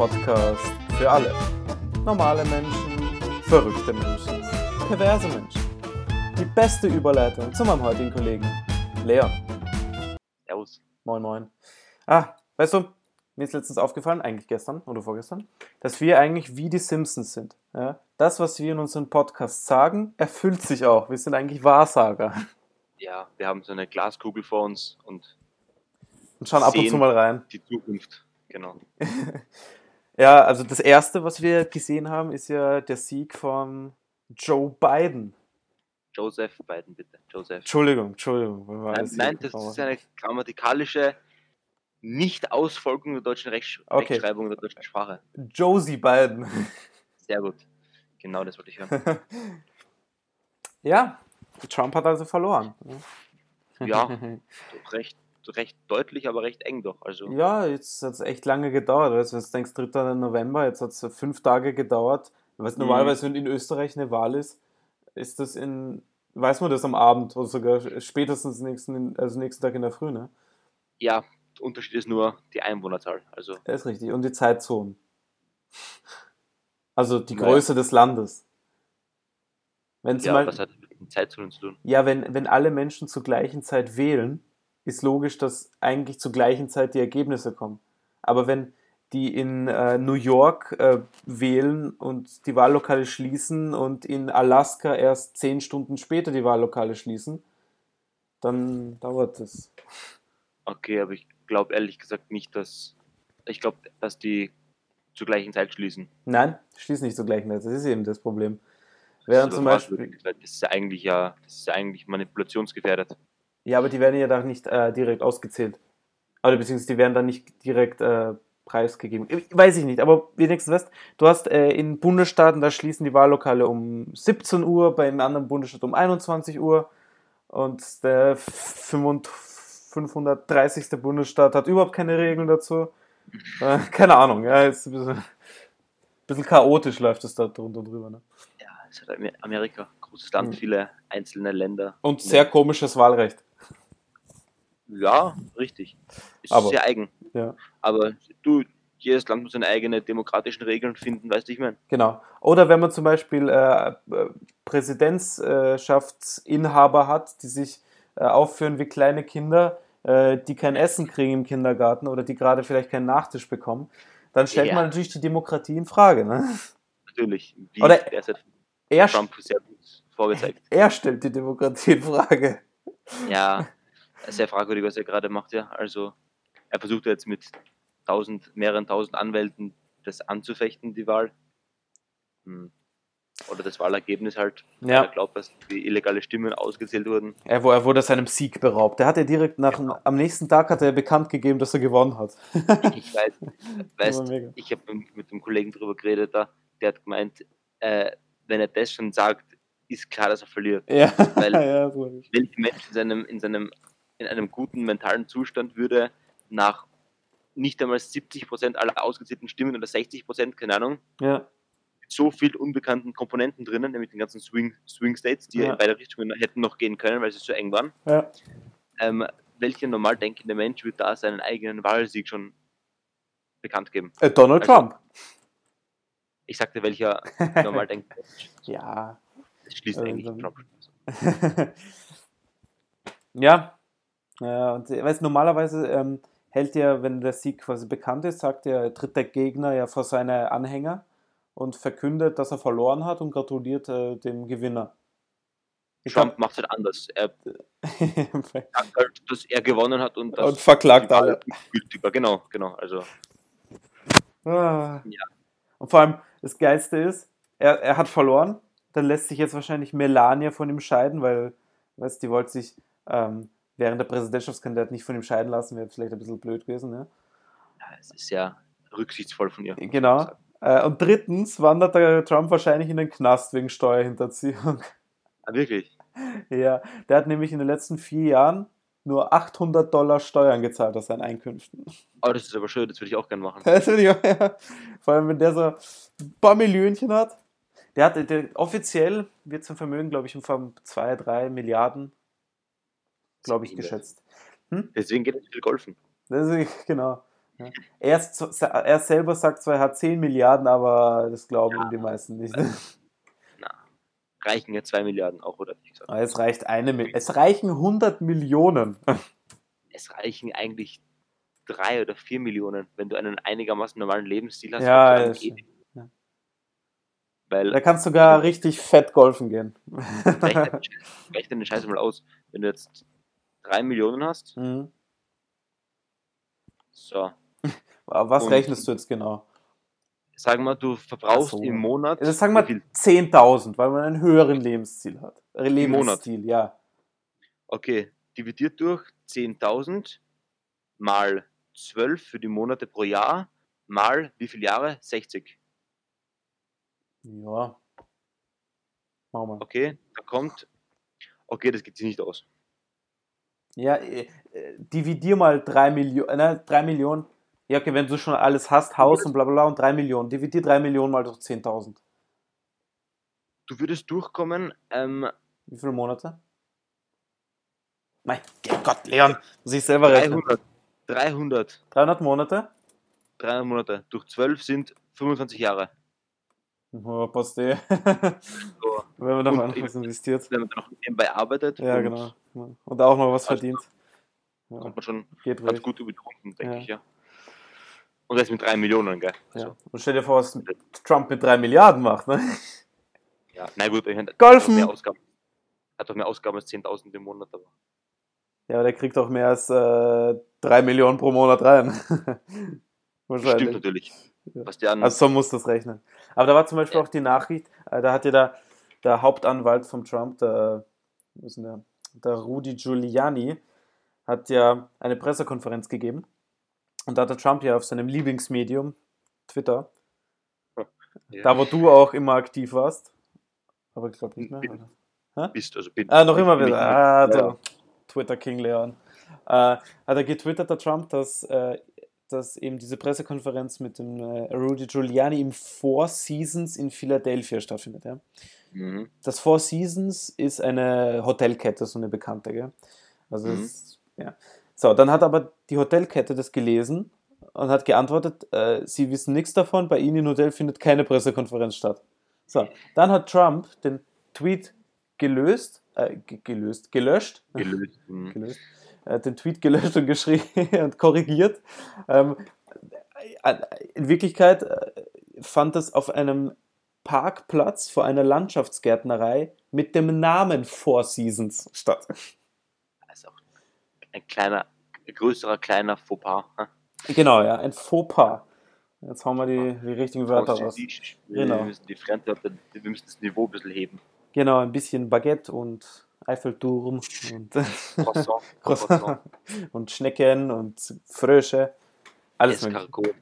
Podcast für alle. Normale Menschen, verrückte Menschen, perverse Menschen. Die beste Überleitung zu meinem heutigen Kollegen, Leon. Servus. Moin, moin. Ah, weißt du, mir ist letztens aufgefallen, eigentlich gestern oder vorgestern, dass wir eigentlich wie die Simpsons sind. Ja? Das, was wir in unserem Podcast sagen, erfüllt sich auch. Wir sind eigentlich Wahrsager. Ja, wir haben so eine Glaskugel vor uns und Und schauen ab und zu mal rein. die Zukunft. Genau. Ja, also das erste, was wir gesehen haben, ist ja der Sieg von Joe Biden. Joseph Biden, bitte. Joseph. Entschuldigung, Entschuldigung. Nein, nein, das ist eine grammatikalische Nicht-Ausfolgung der deutschen Rechts Okay. Rechtschreibung der deutschen Sprache. Josie Biden. Sehr gut. Genau das wollte ich hören. ja, Trump hat also verloren. Ja. Recht, recht deutlich, aber recht eng doch. Also Ja, jetzt hat es echt lange gedauert. Du, wenn du denkst, 3. November, jetzt hat es fünf Tage gedauert. Weißt, Mhm. normalerweise, wenn in Österreich eine Wahl ist, ist das in, weiß man das am Abend oder sogar spätestens nächsten, also nächsten Tag in der Früh, ne? ja, der Unterschied ist nur die Einwohnerzahl. Also Das ist richtig. Und die Zeitzonen. Also die. Größe des Landes. Wenn zum ja, Beispiel, was hat das mit den Zeitzonen zu tun? ja, wenn, wenn alle Menschen zur gleichen Zeit wählen, ist logisch, dass eigentlich zur gleichen Zeit die Ergebnisse kommen. Aber wenn die in äh, New York äh, wählen und die Wahllokale schließen und in Alaska erst zehn Stunden später die Wahllokale schließen, dann dauert es. Okay, aber ich glaube ehrlich gesagt nicht, dass. Ich glaube, dass die zur gleichen Zeit schließen. Nein, schließen nicht zur gleichen Zeit. Das ist eben das Problem. Das Während ist zum Beispiel, Das ist ja eigentlich ja, das ist ja eigentlich manipulationsgefährdet. Ja, aber die werden ja da nicht äh, direkt ausgezählt. Oder beziehungsweise die werden dann nicht direkt äh, preisgegeben. Weiß ich nicht, aber wenigstens weißt du, hast äh, in Bundesstaaten, da schließen die Wahllokale um 17 Uhr, bei einem anderen Bundesstaat um 21 Uhr und der 500 530. Bundesstaat hat überhaupt keine Regeln dazu. Äh, keine Ahnung, ja, ist ein bisschen, bisschen chaotisch läuft es da drunter und drüber. Ne? Ja, es hat Amer- Amerika, großes Land, Mhm. viele einzelne Länder. Und sehr komisches Wahlrecht. Ja, richtig. Ist Aber- sehr eigen. Ja. Aber du, jedes Land muss seine eigenen demokratischen Regeln finden, weißt du, ich meine. Genau. Oder wenn man zum Beispiel äh, äh, Präsidentschaftsinhaber hat, die sich äh, aufführen wie kleine Kinder, äh, die kein Essen kriegen im Kindergarten oder die gerade vielleicht keinen Nachtisch bekommen, dann stellt Ja. man natürlich die Demokratie in Frage. Ne? Natürlich. Wie Oder- Er, Trump sehr gut vorgezeigt. er stellt die Demokratie in Frage. Ja, sehr fragwürdig, was er gerade macht, ja. Also, er versucht jetzt mit tausend, mehreren tausend Anwälten das anzufechten, die Wahl. Hm. Oder das Wahlergebnis halt. Ja. Er glaubt, dass die illegale Stimmen ausgezählt wurden. Er, er wurde seinem Sieg beraubt. Der hat ja direkt nach dem, Genau. am nächsten Tag hat er bekannt gegeben, dass er gewonnen hat. Ich weiß, weißt, ich habe mit einem Kollegen drüber geredet, da, der hat gemeint, äh, wenn er das schon sagt, ist klar, dass er verliert. Ja, Weil- ja, das war ich. Welcher Mensch in seinem, in seinem, in einem guten mentalen Zustand würde nach nicht einmal 70% aller ausgezählten Stimmen oder 60%, keine Ahnung, ja. mit so viel unbekannten Komponenten drinnen, nämlich den ganzen Swing, Swing States, die Ja. in beide Richtungen hätten noch gehen können, weil sie so eng waren. ja. Ähm, welcher normal denkende Mensch wird da seinen eigenen Wahlsieg schon bekannt geben? Äh, Donald Also- Trump. Ich sagte, welcher normal denkende Mensch. Ja, Das schließt Also eigentlich Trump. ja. Ja, und äh, weißt, normalerweise ähm, hält ja, wenn der Sieg quasi bekannt ist, sagt er, tritt der Gegner ja vor seine Anhänger und verkündet, dass er verloren hat und gratuliert äh, dem Gewinner. Ich Trump macht es halt anders. Er sagt halt, dass er gewonnen hat und und verklagt alle. gültig war. Genau, genau. Also Ah. Ja. Und vor allem, das Geilste ist, er, er hat verloren, dann lässt sich jetzt wahrscheinlich Melania von ihm scheiden, weil, weißt die wollte sich ähm, während der Präsidentschaftskandidat nicht von ihm scheiden lassen, wäre vielleicht ein bisschen blöd gewesen, ne? ja, es ist sehr rücksichtsvoll von ihr. Genau. Äh, und drittens wandert der Trump wahrscheinlich in den Knast wegen Steuerhinterziehung. Ah, wirklich? ja, der hat nämlich in den letzten vier Jahren nur 800 Dollar Steuern gezahlt aus seinen Einkünften. Oh, das ist aber schön, das würde ich auch gerne machen. Das finde ich auch, ja. Vor allem, wenn der so ein paar Millionchen hat. Der hat der, offiziell wird sein Vermögen, glaube ich, um von 2, 3 Milliarden, glaube ich, geschätzt. Deswegen geht es viel golfen. Ist, genau. Er, ist, er selber sagt zwar, er hat 10 Milliarden, aber das glauben Ja. die meisten nicht. Reichen ja 2 Milliarden auch, oder? Es reicht eine Mil Es reichen 100 Millionen. Es reichen eigentlich 3 oder 4 Millionen, wenn du einen einigermaßen normalen Lebensstil hast. Ja, ja, geht-. Ja. Weil Da kannst du sogar richtig fett golfen gehen. rechne den Scheiß mal aus. Wenn du jetzt 3 Millionen hast, Mhm. so, Was Und- rechnest du jetzt genau? sagen wir, du verbrauchst so. im Monat. Also sagen wir viel? 10.000, weil man einen höheren Lebensstil hat. Äh, Im Monat. Ja. Okay, dividiert durch 10.000 mal 12 für die Monate pro Jahr mal wie viele Jahre? 60. Ja. Machen wir. Okay, da kommt. Okay, das geht sich nicht aus. Ja, äh, äh, dividier mal 3 Millionen, ne, 3 Millionen. Ja, okay, wenn du schon alles hast, Haus und bla bla bla und 3 Millionen. Dividier 3 Millionen mal durch 10.000. Du würdest durchkommen, ähm, Wie viele Monate? Mein Gott, Leon, muss ich selber rechnen. 300, 300, 300 Monate? 300 Monate durch 12 sind 25 Jahre. Ja, passt eh. Wenn man da mal ich- was investiert. wenn man dann noch nebenbei arbeitet, Ja, und genau. Und auch noch was Also, verdient. Ja, kommt man schon geht ganz ruhig. gut über die Runden, denke Ja. ich, ja. Und das mit 3 Millionen, gell? Ja. Also, Und stell dir vor, was Trump mit 3 Milliarden macht. Ne? ja. Na gut, ich Golfen! Hat doch mehr Ausgaben, hat doch mehr Ausgaben als 10.000 im Monat, aber. Ja, aber der kriegt auch mehr als äh, 3 Millionen pro Monat rein. Stimmt Wahrscheinlich. natürlich. Ja. Was an. Also so muss das rechnen. Aber da war zum Beispiel Ja. auch die Nachricht, äh, da hat ja der, der Hauptanwalt von Trump, der, der, der Rudy Giuliani, hat ja eine Pressekonferenz gegeben. Und da hat der Trump ja auf seinem Lieblingsmedium, Twitter, ja, da wo du auch immer aktiv warst, aber ich glaube nicht mehr. Bin- Oder? bist, also bin, Ah, noch immer bin- wieder. Ah, der ja. Twitter King Leon. Äh, hat er getwittert, der Trump, dass, äh, dass eben diese Pressekonferenz mit dem äh, Rudy Giuliani im Four Seasons in Philadelphia stattfindet. Ja? Mhm. Das Four Seasons ist eine Hotelkette, so eine bekannte. Gell? Also Mhm. es, ja. So, dann hat aber die Hotelkette das gelesen und hat geantwortet, äh, sie wissen nichts davon, bei ihnen im Hotel findet keine Pressekonferenz statt. So, dann hat Trump den Tweet gelöst, äh, ge- gelöst, gelöscht, Gelöst. Mhm. gelöst, hat den Tweet gelöscht und geschrieben und korrigiert. Ähm, äh, in Wirklichkeit äh, fand das auf einem Parkplatz vor einer Landschaftsgärtnerei mit dem Namen Four Seasons statt. Also ein kleiner, ein größerer, kleiner Fauxpas. hm? Genau, ja, ein Fauxpas. Jetzt hauen wir die, die richtigen Wörter raus. Genau. Wir müssen die Fremdwörter, wir müssen das Niveau ein bisschen heben. Genau, ein bisschen Baguette und Eiffelturm und, Croissant, Croissant. Und Schnecken und Frösche. Alles auf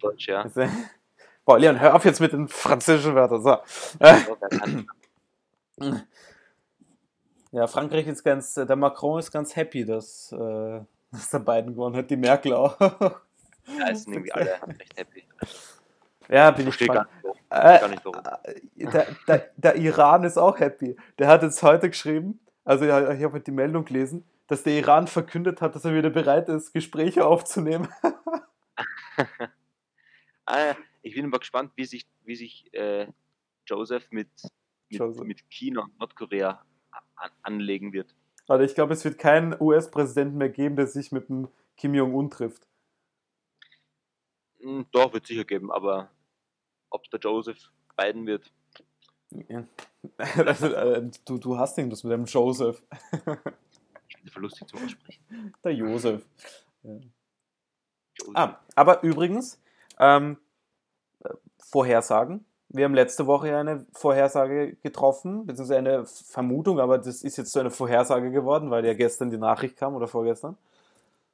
Deutsch, ja. Boah, Leon, hör auf jetzt mit den französischen Wörtern. So. Ja, Frankreich ist ganz, der Macron ist ganz happy, dass, äh, dass der Biden gewonnen hat, die Merkel auch. Da sind irgendwie alle recht happy. Ja, bin ich gar nicht. Äh, Gar nicht warum. äh, der, der, der Iran ist auch happy. Der hat jetzt heute geschrieben, also ja, ich habe heute die Meldung gelesen, dass der Iran verkündet hat, dass er wieder bereit ist, Gespräche aufzunehmen. Ah, ich bin aber gespannt, wie sich, wie sich äh, Joseph mit, mit, Joseph. mit China und Nordkorea an, anlegen wird. Aber ich glaube, es wird keinen US-Präsidenten mehr geben, der sich mit dem Kim Jong-un trifft. Hm, Doch, wird sicher geben, aber ob der Joseph Biden wird, Ja. Äh, du, du hast irgendwas mit dem Joseph. ich finde es lustig zum Aussprechen. Der Joseph. Joseph. Ah, aber übrigens, ähm, äh, Vorhersagen. Wir haben letzte Woche ja eine Vorhersage getroffen, beziehungsweise eine Vermutung, aber das ist jetzt so eine Vorhersage geworden, weil ja gestern die Nachricht kam oder vorgestern.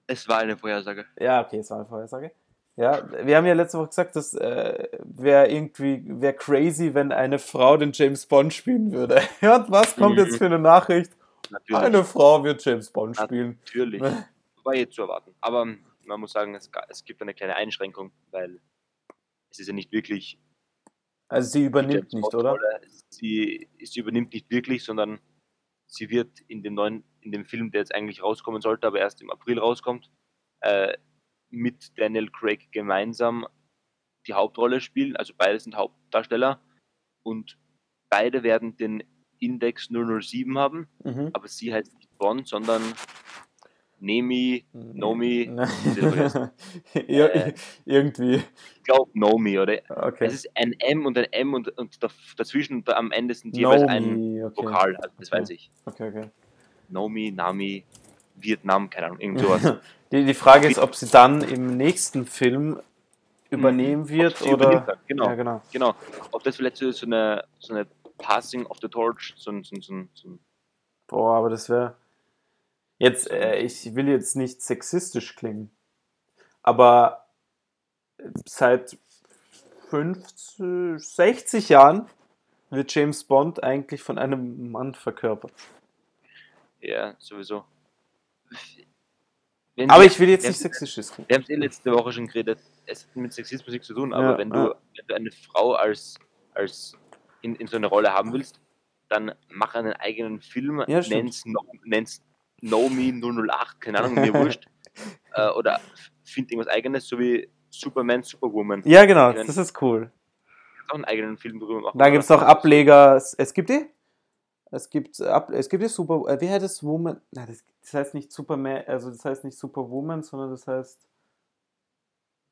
Es war eine Vorhersage. Ja, okay, es war eine Vorhersage. Ja, wir haben ja letzte Woche gesagt, das äh, wäre irgendwie wäre crazy, wenn eine Frau den James Bond spielen würde. Ja, und was kommt jetzt für eine Nachricht? Natürlich. Eine Frau wird James Bond spielen. Natürlich. War eh zu erwarten. Aber man muss sagen, es, es gibt eine kleine Einschränkung, weil es ist ja nicht wirklich. Also sie übernimmt nicht, oder? Sie, sie übernimmt nicht wirklich, sondern sie wird in dem neuen, in dem Film, der jetzt eigentlich rauskommen sollte, aber erst im April rauskommt, äh, mit Daniel Craig gemeinsam die Hauptrolle spielen. Also beide sind Hauptdarsteller und beide werden den Index 007 haben, Mhm. aber sie heißt nicht Bond, sondern Nemi, Nomi, Ir Äh. irgendwie. ich glaube Nomi, oder? Okay. Es ist ein M und ein M und, und da- dazwischen und am Ende sind jeweils ein Nomi, okay. Vokal, also das Okay. weiß ich. Okay, okay. Nomi, Nami, Vietnam, keine Ahnung, irgend sowas. Die, die Frage ist, ob sie dann im nächsten Film übernehmen wird sie übernimmt oder. genau. Ja, genau. Genau. Ob das vielleicht so, so, eine, so eine Passing of the Torch, so ein, so so so Boah, aber das wäre. Jetzt, äh, ich will jetzt nicht sexistisch klingen, aber seit 50, 60 Jahren wird James Bond eigentlich von einem Mann verkörpert. ja, sowieso. Wenn Aber wir- ich will jetzt nicht sexistisch klingen. Wir haben es eh letzte Woche schon geredet. Es hat mit Sexismus nichts zu tun, aber Ja, wenn, du, ja. wenn du eine Frau als, als in, in so eine Rolle haben willst, dann mach einen eigenen Film, Ja, nenn's, no, nenn's Nomi 008, keine Ahnung, mir wurscht. äh, oder find irgendwas eigenes, so wie Superman, Superwoman. Ja, genau, das ist cool. kannst auch einen eigenen Film drüber machen. Da gibt es noch Ableger. Es gibt die? Es gibt, Ab, es gibt die Super. Äh, wie heißt es? Woman. Nein, das, das heißt nicht Superman, also das heißt nicht Superwoman, sondern das heißt.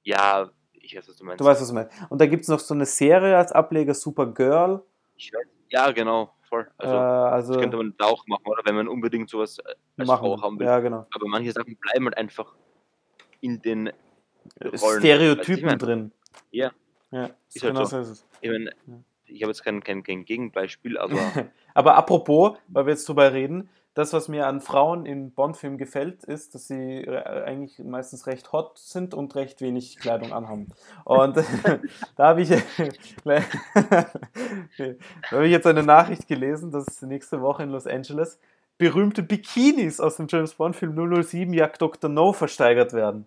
Ja, ich weiß, was du meinst. Du weißt, was ich meine. Und da gibt es noch so eine Serie als Ableger, Supergirl. Ich weiß. Ja, genau, voll. Also, äh, also das könnte man da auch machen, oder? Wenn man unbedingt sowas äh, als Frau haben will. Ja, genau. Aber manche Sachen bleiben halt einfach in den Rollen. Du, Stereotypen mein? drin. Ja. Ja, Ist halt genau so. so ist es. Ich meine, Ja. Ich habe jetzt kein, kein, kein Gegenbeispiel, aber Aber apropos, weil wir jetzt drüber reden, das, was mir an Frauen in Bond-Filmen gefällt, ist, dass sie äh, eigentlich meistens recht hot sind und recht wenig Kleidung anhaben. Und da habe ich, da habe ich jetzt eine Nachricht gelesen, dass nächste Woche in Los Angeles berühmte Bikinis aus dem James Bond-Film 007 Jagd Dr. No versteigert werden.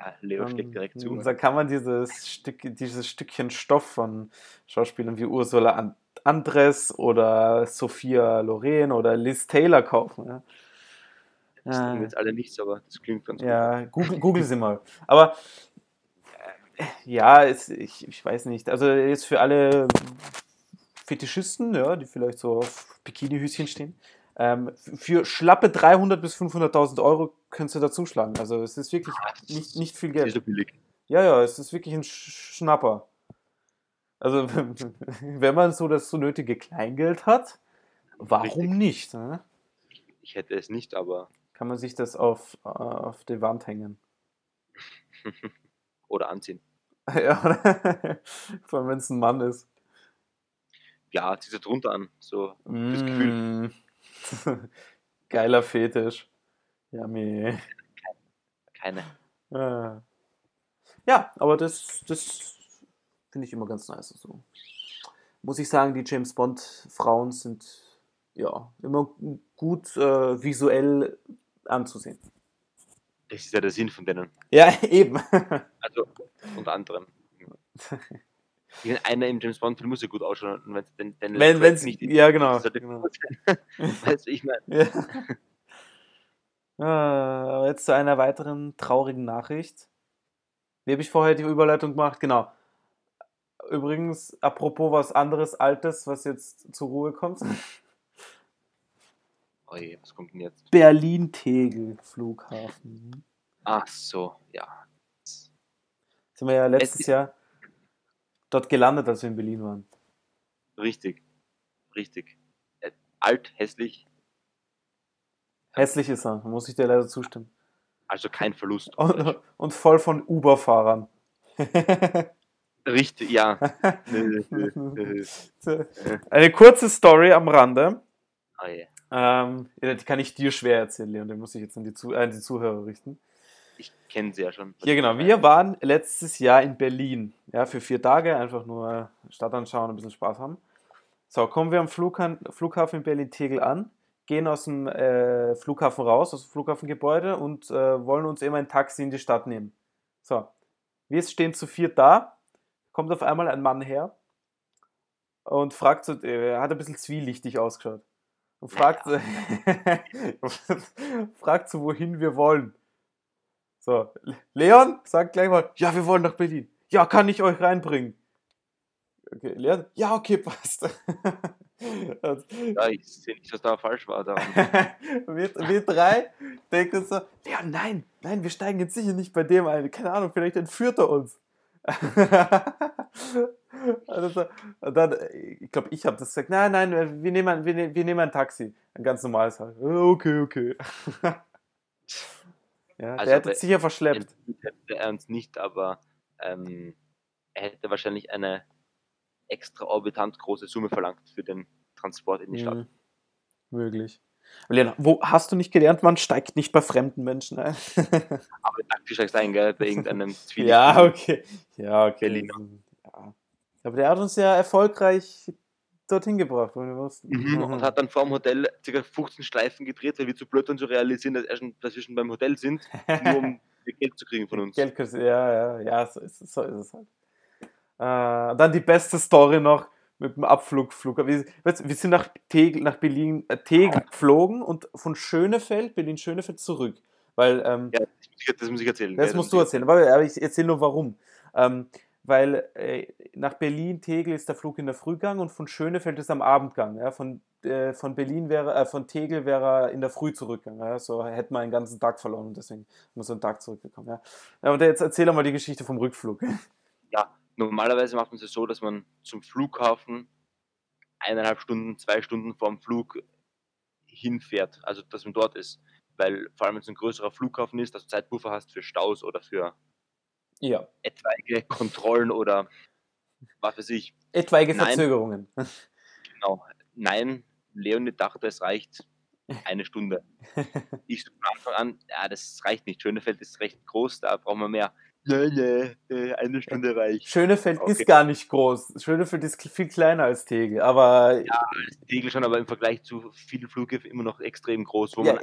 Ja, Leo schlägt direkt zu. Und da kann man dieses, Stück, dieses Stückchen Stoff von Schauspielern wie Ursula An- Andres oder Sophia Loren oder Liz Taylor kaufen. Ja, Das sind jetzt alle nichts, aber das klingt ganz ja google, google sie mal. Aber äh, ja, es, ich, ich weiß nicht. Also jetzt für alle Fetischisten, ja, die vielleicht so auf Bikini-Höschen stehen, ähm, für schlappe 300.000 bis 500.000 Euro könntest du da zuschlagen. Also es ist wirklich Ah, nicht, nicht viel Geld. so billig. Ja, ja, es ist wirklich ein Sch- Schnapper. Also, wenn man so das so nötige Kleingeld hat, warum Richtig. nicht? Ne? Ich hätte es nicht, aber Kann man sich das auf, auf die Wand hängen. oder anziehen. ja, oder? Vor allem, wenn es ein Mann ist. Ja, zieh es drunter an. So das Gefühl. Mm. Geiler Fetisch. Yummy. Keine. Ah. Ja, aber das, das finde ich immer ganz nice. So. Muss ich sagen, die James Bond-Frauen sind ja immer gut äh, visuell anzusehen. Das ist ja der Sinn von denen. Ja, eben. Also unter anderem. Einer im James Bond Film muss ja gut ausschauen, wenn es den, den wenn, wenn's, ja, genau. Genau. Weißt du, ich meine, Ja. Ah, aber jetzt zu einer weiteren traurigen Nachricht. Wie habe ich vorher die Überleitung gemacht? Genau. Übrigens, apropos was anderes Altes, was jetzt zur Ruhe kommt. oh je, was kommt denn jetzt? Berlin-Tegel Flughafen. Ach so, ja. Sind wir ja letztes Jahr dort gelandet, als wir in Berlin waren. Richtig. Richtig. Äh, alt, hässlich, Hässlich ist er, muss ich dir leider zustimmen. also kein Verlust. Und, und voll von Uber-Fahrern. Richtig, ja. Nö, nö, nö. Eine kurze Story am Rande. Oh je. Ähm, ja, die kann ich dir schwer erzählen, Leon. Den muss ich jetzt an die, Zu äh, an die Zuhörer richten. Ich kenne sie ja schon. Ja, genau. Wir waren letztes Jahr in Berlin. Ja, für vier Tage. Einfach nur Stadt anschauen, ein bisschen Spaß haben. So, kommen wir am Flughafen, Flughafen in Berlin-Tegel an, gehen aus dem äh, Flughafen raus, aus dem Flughafengebäude und äh, wollen uns eben ein Taxi in die Stadt nehmen. So, wir stehen zu viert da, kommt auf einmal ein Mann her und fragt so, äh, er hat ein bisschen zwielichtig ausgeschaut. Und fragt, fragt so, wohin wir wollen. So, Leon sagt gleich mal, ja, wir wollen nach Berlin. Ja, kann ich euch reinbringen? Okay, Leon, ja, okay, passt. Also, Ja, ich sehe nicht, was da falsch war. Daran. wir, wir drei denken so, Leon, nein, nein, wir steigen jetzt sicher nicht bei dem ein. Keine Ahnung, vielleicht entführt er uns. also, dann, ich glaube, ich habe das gesagt, nein, nein, wir nehmen, ein, wir, ne- wir nehmen ein Taxi. Ein ganz normales halt. Okay, okay. ja, Also der hätte bei- sicher verschleppt. Hätte er uns nicht, aber ähm, er hätte wahrscheinlich eine extraorbitant große Summe verlangt für den Transport in die Stadt. Mhm. Möglich. Leon, wo hast du nicht gelernt, man steigt nicht bei fremden Menschen ein? Aber taktisch steigst ein, gell, bei irgendeinem Zwielicht. ja, okay. Ja, okay. Berliner. Ja. Aber der hat uns ja erfolgreich dorthin gebracht, wo wir wussten. Mhm. Und hat dann vor dem Hotel ca. 15 Schleifen gedreht, weil wir zu blöd waren zu realisieren, dass, er schon, dass wir schon beim Hotel sind, nur um Geld zu kriegen von uns. Geld ja, ja, ja, so ist so ist es halt. Äh, dann die beste Story noch mit dem Abflugflug. Wir, wir sind nach, Tegel, nach Berlin, äh, Tegel geflogen und von Schönefeld, Berlin-Schönefeld zurück. Weil, ähm, Ja, das muss ich, erzählen. das gell, musst muss du erzählen, aber, aber ich erzähle nur warum. Ähm, weil äh, nach Berlin-Tegel ist der Flug in der Frühgang und von Schönefeld ist am Abendgang. Ja? Von, äh, von Berlin wäre, äh, von Tegel wäre er in der Früh zurückgegangen. Ja? So hätten wir einen ganzen Tag verloren und deswegen muss er einen Tag zurückgekommen. Ja? ja, und jetzt erzähl doch mal die Geschichte vom Rückflug. Ja, normalerweise macht man es so, dass man zum Flughafen eineinhalb Stunden, zwei Stunden vorm Flug hinfährt, also dass man dort ist. Weil vor allem wenn es ein größerer Flughafen ist, dass du Zeitpuffer hast für Staus oder für Ja. etwaige Kontrollen oder was weiß ich. Etwaige Nein. Verzögerungen. Genau. Nein, Leonid dachte, es reicht eine Stunde. Ich so von Anfang an, ja, das reicht nicht. Schönefeld ist recht groß, da brauchen wir mehr. Nein, nein, äh, eine Stunde reicht. Schönefeld Okay. ist gar nicht groß. Schönefeld ist viel kleiner als Tegel, aber Tegel schon, aber im Vergleich zu vielen Flughäfen immer noch extrem groß, wo ja, man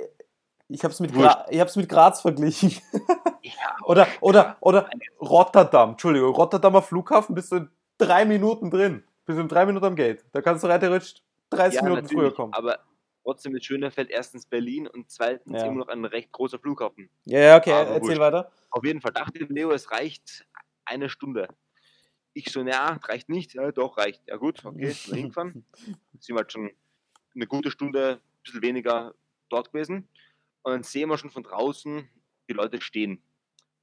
ich habe es mit. Gra ich hab's mit Graz verglichen. Ja, Oder, oder, oder Rotterdam, Entschuldigung, Rotterdamer Flughafen bist du in drei Minuten drin. Bist du in drei Minuten am Gate. Da kannst du rein theoretisch 30 ja, Minuten früher kommen. Aber trotzdem ist Schönefeld erstens Berlin und zweitens Ja. immer noch ein recht großer Flughafen. Ja, ja, okay, aber erzähl wurscht. weiter. Auf jeden Fall dachte Leo, es reicht eine Stunde. Ich so, na, reicht nicht. Ja, doch, reicht. Ja gut, okay, sind wir hingefahren. Sind wir halt schon eine gute Stunde, ein bisschen weniger dort gewesen. Und dann sehen wir schon von draußen die Leute stehen.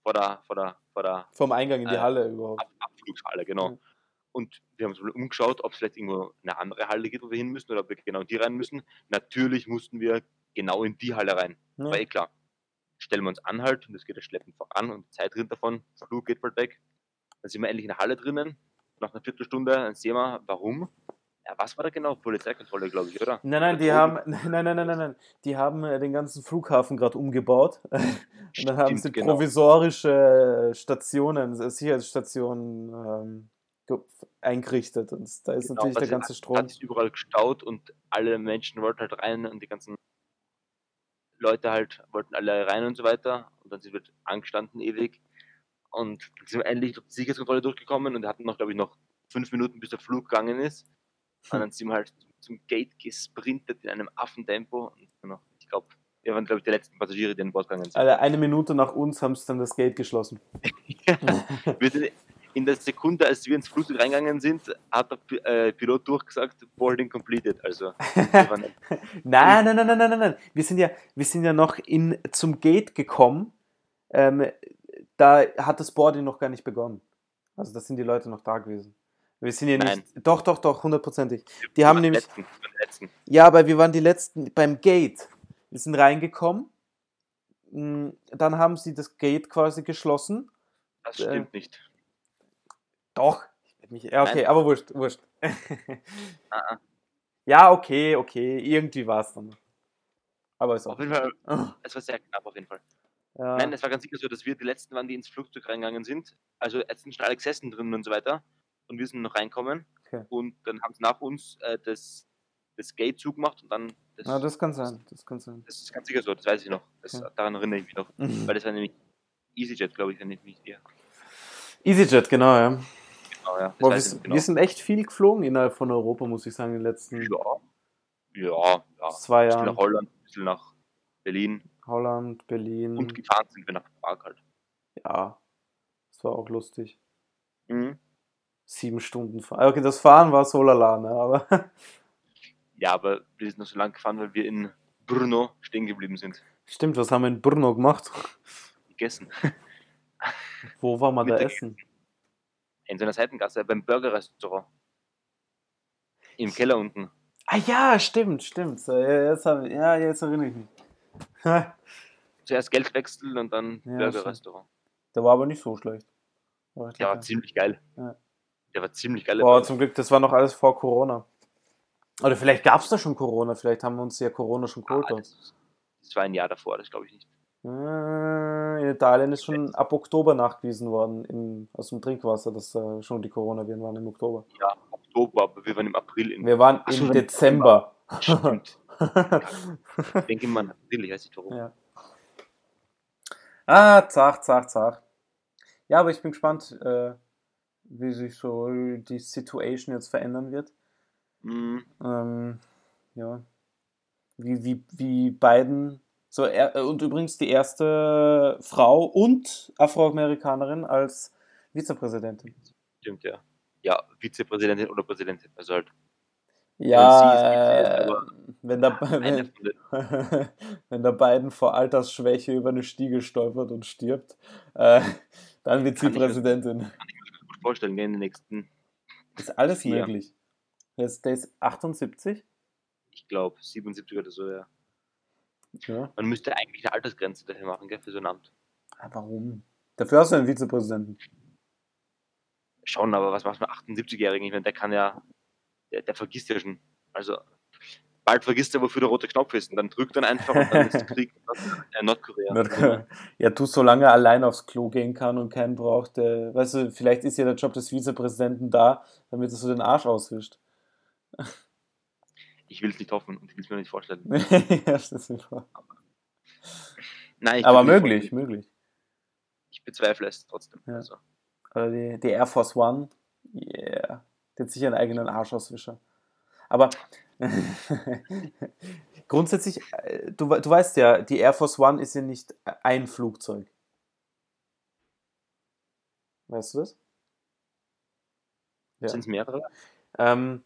Vor der, vor der, vor der Vom Eingang in die Äh, Halle überhaupt. Ab Abflugshalle, genau. Ja. Und wir haben uns mal umgeschaut, ob es vielleicht irgendwo eine andere Halle gibt, wo wir hin müssen oder ob wir genau in die rein müssen. Natürlich mussten wir genau in die Halle rein. Ja. War eh klar. Stellen wir uns an halt und es geht ja schleppend voran und die Zeit rennt davon, der Flug geht bald weg. Dann sind wir endlich in der Halle drinnen. Nach einer Viertelstunde dann sehen wir, warum. Ja, was war da genau? Polizeikontrolle, glaube ich, oder? Nein, nein, die haben, nein, nein, nein, nein, nein, die haben äh, den ganzen Flughafen gerade umgebaut. Und dann haben sie genau. provisorische Stationen, äh, Sicherheitsstationen ähm, eingerichtet. Und da ist Genau, natürlich der also ganze Strom. Hat sich überall gestaut und alle Menschen wollten halt rein und die ganzen Leute halt wollten alle rein und so weiter. Und dann sind wir halt angestanden ewig. Und dann sind wir endlich durch die Sicherheitskontrolle durchgekommen und hatten noch, glaube ich, noch fünf Minuten, bis der Flug gegangen ist. Und dann sind wir halt zum Gate gesprintet in einem Affentempo. Und noch, ich glaube, wir waren, glaube ich, die letzten Passagiere, die an Bord gegangen sind. Alle eine Minute nach uns haben sie dann das Gate geschlossen. Wir sind in der Sekunde, als wir ins Flugzeug reingegangen sind, hat der äh, Pilot durchgesagt, Boarding completed. Also, wir Nein, nein, nein, nein, nein, nein, nein. Wir sind ja, wir sind ja noch in, zum Gate gekommen. Ähm, da hat das Boarding noch gar nicht begonnen. Also da sind die Leute noch da gewesen. Wir sind ja Nein. nicht. Doch, doch, doch, hundertprozentig. Die haben waren nämlich. Letzten, wir letzten. Ja, aber wir waren die letzten beim Gate. Wir sind reingekommen. Mm, Dann haben sie das Gate quasi geschlossen. Das Äh, stimmt nicht. Doch. Ich werd mich, ja, okay, Nein. aber wurscht, wurscht. Ah, ah. ja, okay, okay. Irgendwie war es dann. Aber ist auch. Auf jeden Fall, Ah, es war sehr knapp auf jeden Fall. Ja. Nein, es war ganz sicher so, dass wir die letzten waren, die ins Flugzeug reingegangen sind. Also jetzt sind schon alle gesessen drin und so weiter. Und wir sind noch reinkommen. Okay. Und dann haben sie nach uns äh, das, das Gate zugemacht und dann das, Ja, das kann sein. Das kann sein. das ist ganz sicher so, das weiß ich noch. Das, Okay. Daran erinnere ich mich noch. Weil das war nämlich EasyJet, glaube ich, wenn ich mich irre. EasyJet, genau, ja. Genau, ja. Boah, wir, genau. wir sind echt viel geflogen innerhalb von Europa, muss ich sagen, in den letzten Ja. Ja, ja. zwei Ein bisschen nach Jahren. Holland, ein bisschen nach Berlin. Holland, Berlin. Und gefahren sind wir nach Prag halt. Ja, das war auch lustig. Mhm. Sieben Stunden fahren. Okay, das Fahren war so lala, ne? Aber Ja, aber wir sind noch so lang gefahren, weil wir in Brno stehen geblieben sind. stimmt, was haben wir in Brno gemacht? Gegessen. Wo war man da essen? In so einer Seitengasse beim Burgerrestaurant. Im Keller unten. Ah ja, stimmt, stimmt. So, ja, jetzt, hab, ja, jetzt erinnere ich mich. Zuerst Geld wechseln und dann Ja, Burgerrestaurant. Der war aber nicht so schlecht. War Der war ziemlich geil. Ja. Der war ziemlich geil. Boah, zum Glück, das war noch alles vor Corona. Oder vielleicht gab es da schon Corona, vielleicht haben wir uns ja Corona schon geholt. ah, das, das war ein Jahr davor, das glaube ich nicht. Äh, In Italien ist schon ab Oktober nachgewiesen worden im, aus dem Trinkwasser, dass da schon die Coronaviren waren im Oktober. Ja, Oktober, aber wir waren im April in. Wir waren im Dezember. Stimmt. Ich denke mal, April, ich weiß nicht warum. ja. Ah, zach, zach, zach. Ja, aber ich bin gespannt, äh, wie sich so die Situation jetzt verändern wird. Mhm. Ähm, ja. Wie, wie, wie Biden. So, er, äh, und übrigens die erste Frau und Afroamerikanerin als Vizepräsidentin. Stimmt, ja. Ja, Vizepräsidentin oder Präsidentin. Also halt Ja, äh, wenn, der, wenn, wenn der Biden vor Altersschwäche über eine Stiege stolpert und stirbt, äh, dann sie Kann ich mir- Präsidentin. kann ich mir das gut vorstellen, in den nächsten, Ist alles möglich. Der ist, der ist 78. ich glaube, 77 oder so, ja. Ja. Man müsste eigentlich eine Altersgrenze dafür machen, gell, für so ein Amt. Ah, Warum? Dafür hast du einen Vizepräsidenten. Schon, aber was macht man 78-Jährigen? Ich meine, der kann ja, der, der vergisst ja schon. Also, bald vergisst er, wofür der rote Knopf ist. Und dann drückt er einfach und dann ist Krieg in Nordkorea. Nordkorea. Ja, du, solange er allein aufs Klo gehen kann und keinen braucht, der, weißt du, vielleicht ist ja der Job des Vizepräsidenten da, damit er so den Arsch auswischt. Ich will es nicht hoffen und ich will es mir nicht vorstellen. das ist super. Nein, ich Aber möglich, vorstellen. möglich. Ich bezweifle es trotzdem. Ja. Also, Oder die, die Air Force One, yeah, die hat sicher einen eigenen Arschauswischer. Aber grundsätzlich, äh, du, du weißt ja, die Air Force One ist ja nicht ein Flugzeug. Weißt du das? Ja. Sind es mehrere? Ähm,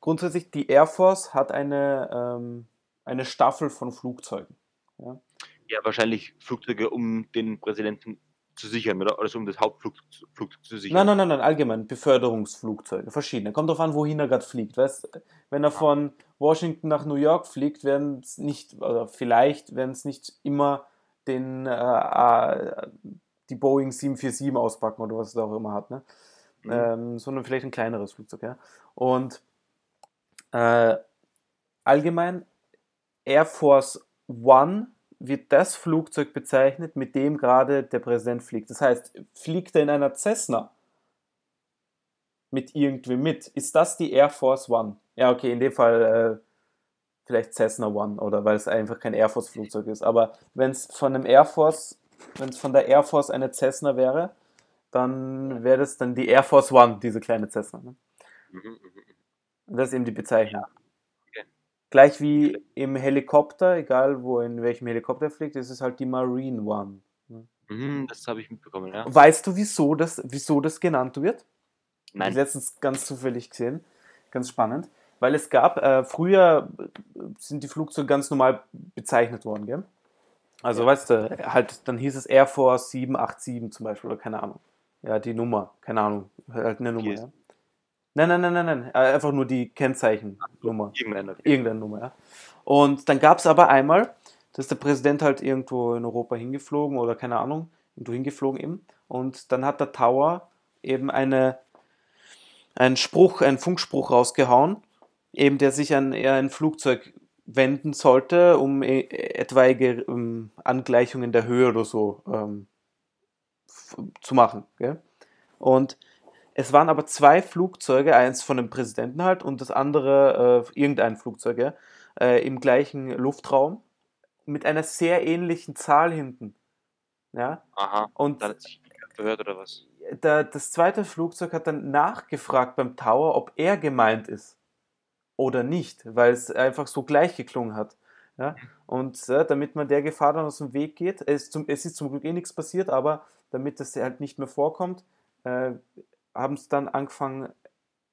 grundsätzlich, die Air Force hat eine, ähm, eine Staffel von Flugzeugen. Ja, wahrscheinlich Flugzeuge, um den Präsidenten zu sichern, oder? Oder so, um das Hauptflugzeug Flugzeug zu sichern. Nein, nein, nein, nein, allgemein Beförderungsflugzeuge, verschiedene. Kommt drauf an, wohin er gerade fliegt. Weißt, wenn er von Washington nach New York fliegt, werden es nicht, oder vielleicht werden es nicht immer den, äh, die Boeing 747 auspacken oder was er auch immer hat, ne? Mhm. ähm, sondern vielleicht ein kleineres Flugzeug. Ja? Und äh, allgemein Air Force One wird das Flugzeug bezeichnet, mit dem gerade der Präsident fliegt. Das heißt, fliegt er in einer Cessna mit irgendwem mit? Ist das die Air Force One? Ja, okay, in dem Fall äh, vielleicht Cessna One oder weil es einfach kein Air Force Flugzeug ist. Aber wenn es von einem Air Force, wenn es von der Air Force eine Cessna wäre, dann wäre das dann die Air Force One, diese kleine Cessna. Ne? Mhm, mhm, mhm. Und das ist eben die Bezeichnung. okay. Gleich wie im Helikopter, egal wo in welchem Helikopter er fliegt, ist es halt die Marine One. Mhm, das habe ich mitbekommen, ja. Weißt du, wieso das, wieso das genannt wird? Hab ich Nein. letztens ganz zufällig gesehen. Ganz spannend. Weil es gab, äh, früher sind die Flugzeuge ganz normal bezeichnet worden, gell? Also, weißt du, halt, dann hieß es Air Force 787 zum Beispiel, oder keine Ahnung. Ja, die Nummer, keine Ahnung, halt eine Nummer, ist- ja. Nein, nein, nein, nein, nein, äh, einfach nur die Kennzeichennummer. Irgendeiner. Irgendeine Nummer, ja. Und dann gab es aber einmal, da ist der Präsident halt irgendwo in Europa hingeflogen oder keine Ahnung, irgendwo hingeflogen eben. Und dann hat der Tower eben eine, einen Spruch, einen Funkspruch rausgehauen, eben der sich an eher ein Flugzeug wenden sollte, um e- etwaige ähm, Angleichungen der Höhe oder so ähm, zu machen. Gell? Und es waren aber zwei Flugzeuge, eins von dem Präsidenten halt und das andere äh, irgendein Flugzeug, ja, äh, im gleichen Luftraum mit einer sehr ähnlichen Zahl hinten. Ja, Aha. und Da sich verhört oder was? der, das zweite Flugzeug hat dann nachgefragt beim Tower, ob er gemeint ist oder nicht, weil es einfach so gleich geklungen hat. Ja? Und äh, damit man der Gefahr dann aus dem Weg geht, es, zum, es ist zum Glück eh nichts passiert, aber damit das halt nicht mehr vorkommt, äh, haben es dann angefangen,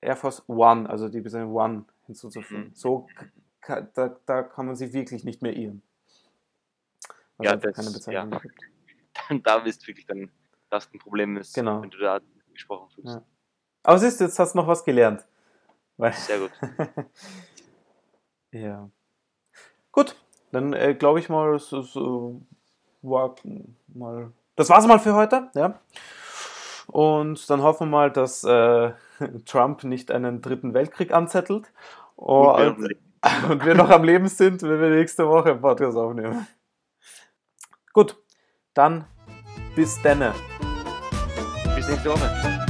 Air Force One, also die Bezeichnung One hinzuzufügen. Mhm. So, da, da kann man sich wirklich nicht mehr irren. Weil Ja, es einfach das- keine Bezeichnung ja. Dann, da ist wirklich dann das ein Problem ist, Genau. wenn du da gesprochen fühlst. Ja. Aber siehst du, jetzt hast du noch was gelernt. Sehr gut. ja. Gut, dann äh, glaube ich mal, das ist, äh, war mal. Das war's mal für heute, ja. Und dann hoffen wir mal, dass äh, Trump nicht einen dritten Weltkrieg anzettelt. Und wir und, und wir noch am Leben sind, wenn wir nächste Woche einen Podcast aufnehmen. Gut, dann bis denne. Bis nächste Woche.